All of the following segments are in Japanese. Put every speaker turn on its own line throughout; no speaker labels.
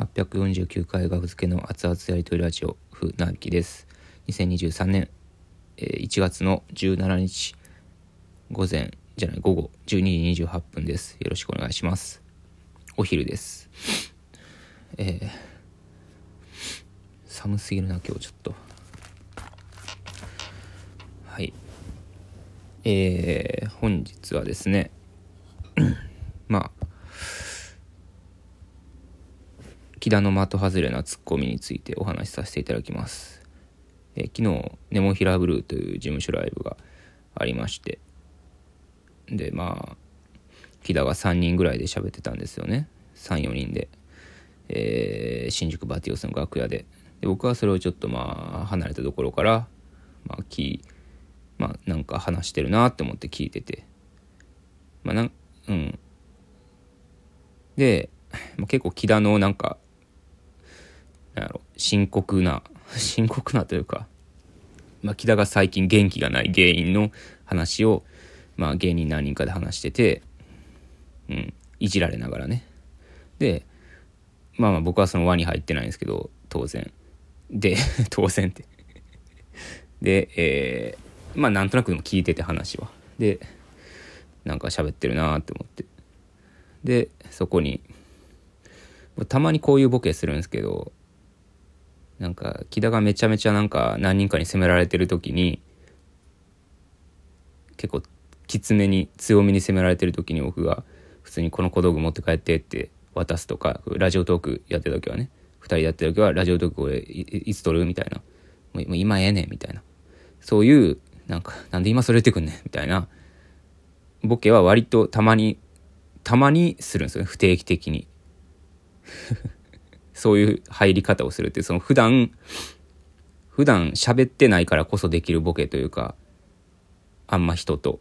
849回学付けの熱々やりとりラジオ風なびきです。2023年、えー1月の17日午前じゃない午後12時28分です。よろしくお願いします。お昼です。えー寒すぎるな今日ちょっと。はい。えー本日はですねまあ木田の的外れなツッコミについてお話しさせていただきます、え昨日ネモフィラブルーという事務所ライブがありまして。でまあ木田が3人ぐらいで喋ってたんですよね。34人で、えー新宿バティオスの楽屋で。で僕はそれをちょっとまあ離れたところからまあ聞まあなんか話してるなって思って聞いてて。まあなんうん。で、結構木田のなんかなんやろ深刻な 深刻なというか、まあ、木田が最近元気がない原因の話を、まあ、芸人何人かで話してて、うん、いじられながらね。でまあまあ僕はその輪に入ってないんですけど当然。で 当然って。でえーまあなんとなくでも聞いてて話は。でなんか喋ってるなーって思って。でそこにたまにこういうボケするんですけどなんか木田がめちゃめちゃなんか何人かに責められてる時に結構きつめに強めに責められてる時に僕が普通にこの小道具持って帰ってって渡すとかラジオトークやってる時はね2人でやってる時はラジオトークこれいつ撮るみたいな。もう今ええねんみたいな。そういうなんかなんで今それ言ってくんねんみたいな。ボケは割とたまにたまにするんですよね不定期的に。そういう入り方をするっていうその普段普段喋ってないからこそできるボケというかあんま人と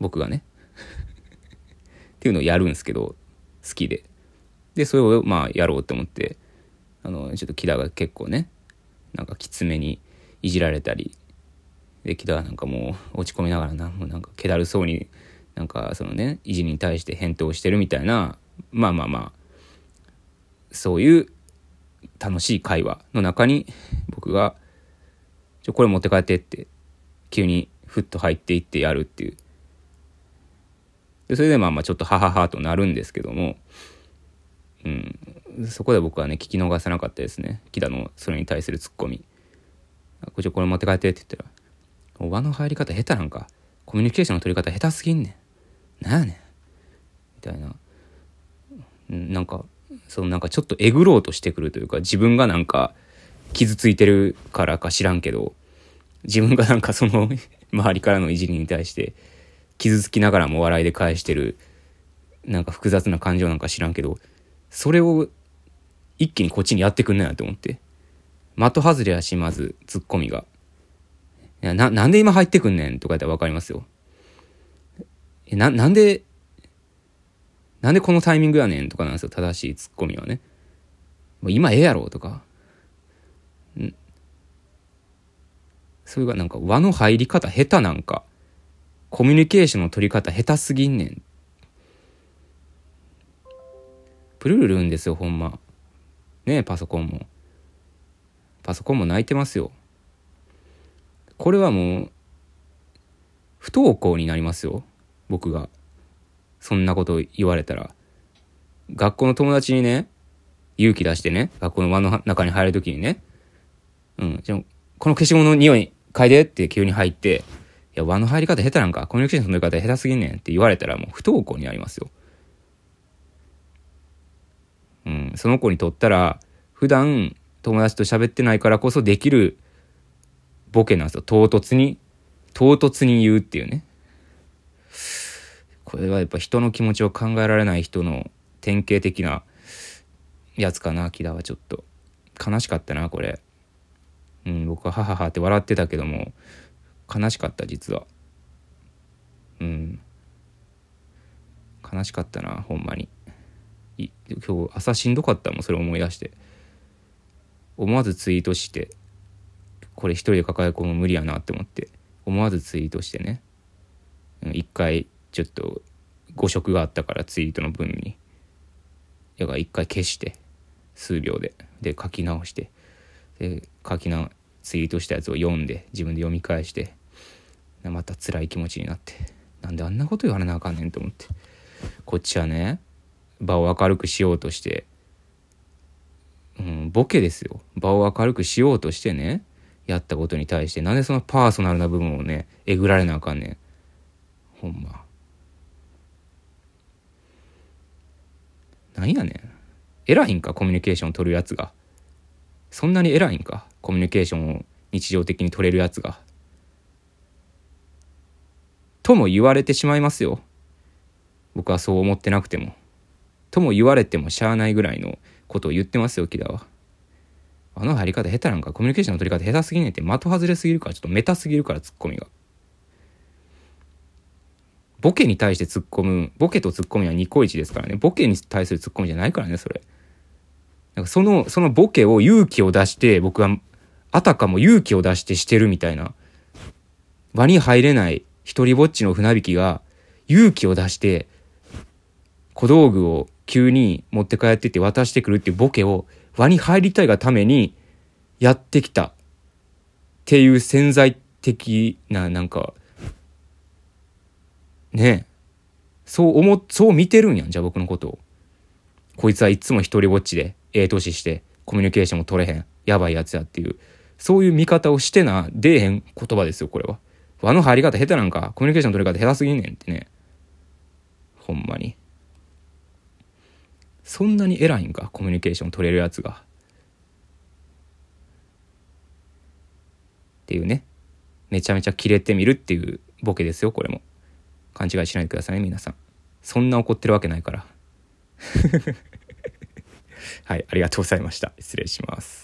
僕がね っていうのをやるんですけど好きで。でそれをまあやろうと思ってあのちょっと木田が結構ねなんかきつめにいじられたりで木田はなんかもう落ち込みながらなもうなんか気だるそうになんかそのねいじりに対して返答してるみたいなまあまあまあそういう楽しい会話の中に僕が「ちょこれ持って帰って」って急にふっと入っていってやるっていう。でそれでまあまあちょっとハハハとなるんですけども。うん。そこで僕はね聞き逃さなかったですね。木田のそれに対するツッコミ「これこれ持って帰って」って言ったら「お輪の入り方下手なんか。コミュニケーションの取り方下手すぎんね。んなんやね。ん」みたいな。うんなんかそのなんかちょっとえぐろうとしてくるというか自分がなんか傷ついてるからか知らんけど自分がなんかその 周りからのいじりに対して傷つきながらも笑いで返してるなんか複雑な感情なんか知らんけどそれを一気にこっちにやってくんなよって思って。的外れやしまずツッコミが「ななんで今入ってくんねん」とか言ったら分かりますよ。えななんでなんでこのタイミングやねんとかなんですよ。正しいツッコミはね。もう今ええやろとか。ん？それがなんか輪の入り方下手なんか。コミュニケーションの取り方下手すぎんねん。プルルルんですよほんま。ねえパソコンも。パソコンも泣いてますよ。これはもう不登校になりますよ僕が。そんなこと言われたら学校の友達にね勇気出してね学校の輪の中に入る時にねうんじゃこの消しゴムの匂い嗅いでって急に入っていや輪の入り方下手なんかコミュニケーションの取り方下手すぎんねんって言われたらもう不登校になりますよ。うんその子にとったら普段友達と喋ってないからこそできるボケなんですよ。唐突に唐突に言うっていうね。これはやっぱ人の気持ちを考えられない人の典型的なやつかな木田はちょっと。悲しかったなこれ。うん僕はハハハって笑ってたけども悲しかった実は。うん。悲しかったなほんまに。今日朝しんどかったもんそれ思い出して。思わずツイートしてこれ一人で抱え込む無理やなって思って。思わずツイートしてね。一回ちょっと誤色があったからツイートの文にだから一回消して数秒で。で書き直して。で書きなツイートしたやつを読んで自分で読み返してまた辛い気持ちになって。なんであんなこと言われなあかんねんと思って。こっちはね場を明るくしようとしてうんボケですよ。場を明るくしようとしてねやったことに対してなんでそのパーソナルな部分をねえぐられなあかんねん。ほんま。なんやねん。偉いんかコミュニケーション取るやつが。そんなに偉いんかコミュニケーションを日常的に取れるやつが。とも言われてしまいますよ。僕はそう思ってなくても。とも言われてもしゃあないぐらいのことを言ってますよ木田は。あの入り方下手なんかコミュニケーションの取り方下手すぎねえって的外れすぎるからちょっとメタすぎるからツッコミが。ボケに対して突っ込む、ボケと突っ込みはニコイチですからね。ボケに対する突っ込みじゃないからね、それ。なんかその、そのボケを勇気を出して、僕は、あたかも勇気を出してしてるみたいな。輪に入れない一人ぼっちの船引きが勇気を出して、小道具を急に持って帰ってって渡してくるっていうボケを輪に入りたいがためにやってきたっていう潜在的ななんかねそう思、そう見てるんやん、じゃあ僕のことを。こいつはいつも一人ぼっちで、ええ年して、コミュニケーションも取れへん、やばいやつやっていう、そういう見方をしてな、出えへん言葉ですよ、これは。輪の入り方下手なんか、コミュニケーション取り方下手すぎんねんってね。ほんまに。そんなに偉いんか、コミュニケーション取れるやつが。っていうね。めちゃめちゃキレてみるっていうボケですよ、これも。勘違いしないでください皆さん。そんな怒ってるわけないから。はいありがとうございました。失礼します。